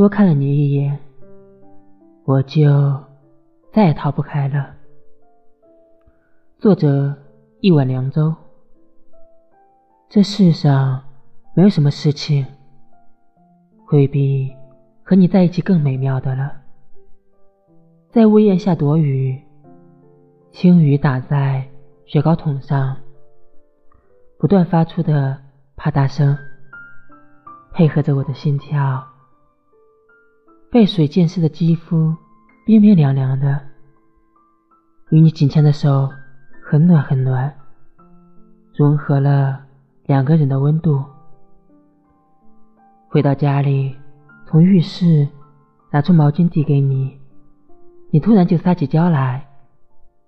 多看了你一眼，我就再也逃不开了。作者：一碗凉粥。这世上没有什么事情会比和你在一起更美妙的了。在屋檐下躲雨，轻雨打在雪糕桶上，不断发出的啪嗒声，配合着我的心跳。被水溅湿的肌肤，冰冰凉凉的，与你紧牵的手，很暖很暖，融合了两个人的温度。回到家里，从浴室拿出毛巾递给你。你突然就撒起娇来，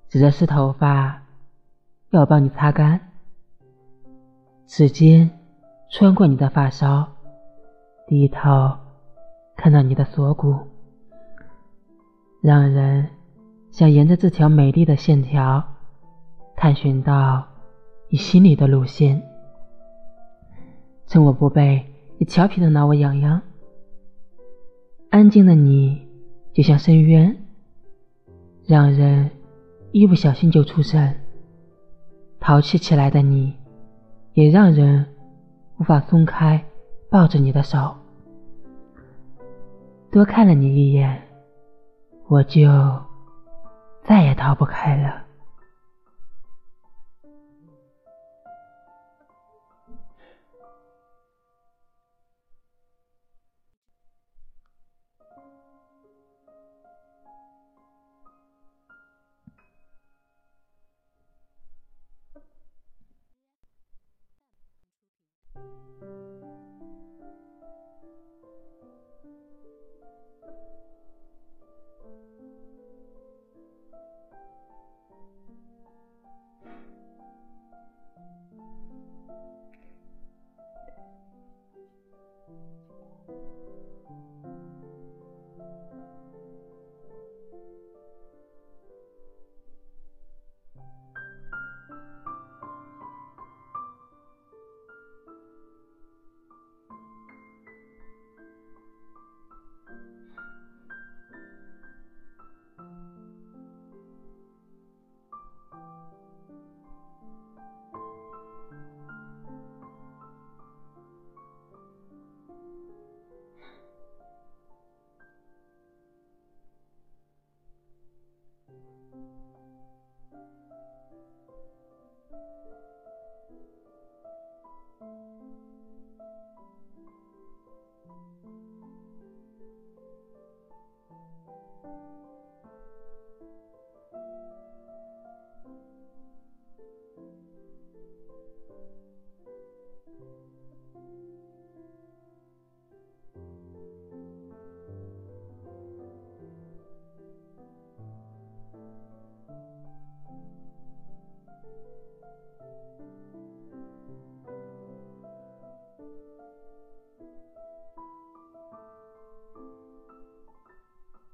指着湿头发，要我帮你擦干。指尖穿过你的发梢，低头看到你的锁骨，让人想沿着这条美丽的线条，探寻到你心里的路线。趁我不备，你调皮的挠我痒痒。安静的你，就像深渊。让人一不小心就出神，淘气起来的你，也让人无法松开抱着你的手。多看了你一眼，我就再也逃不开了。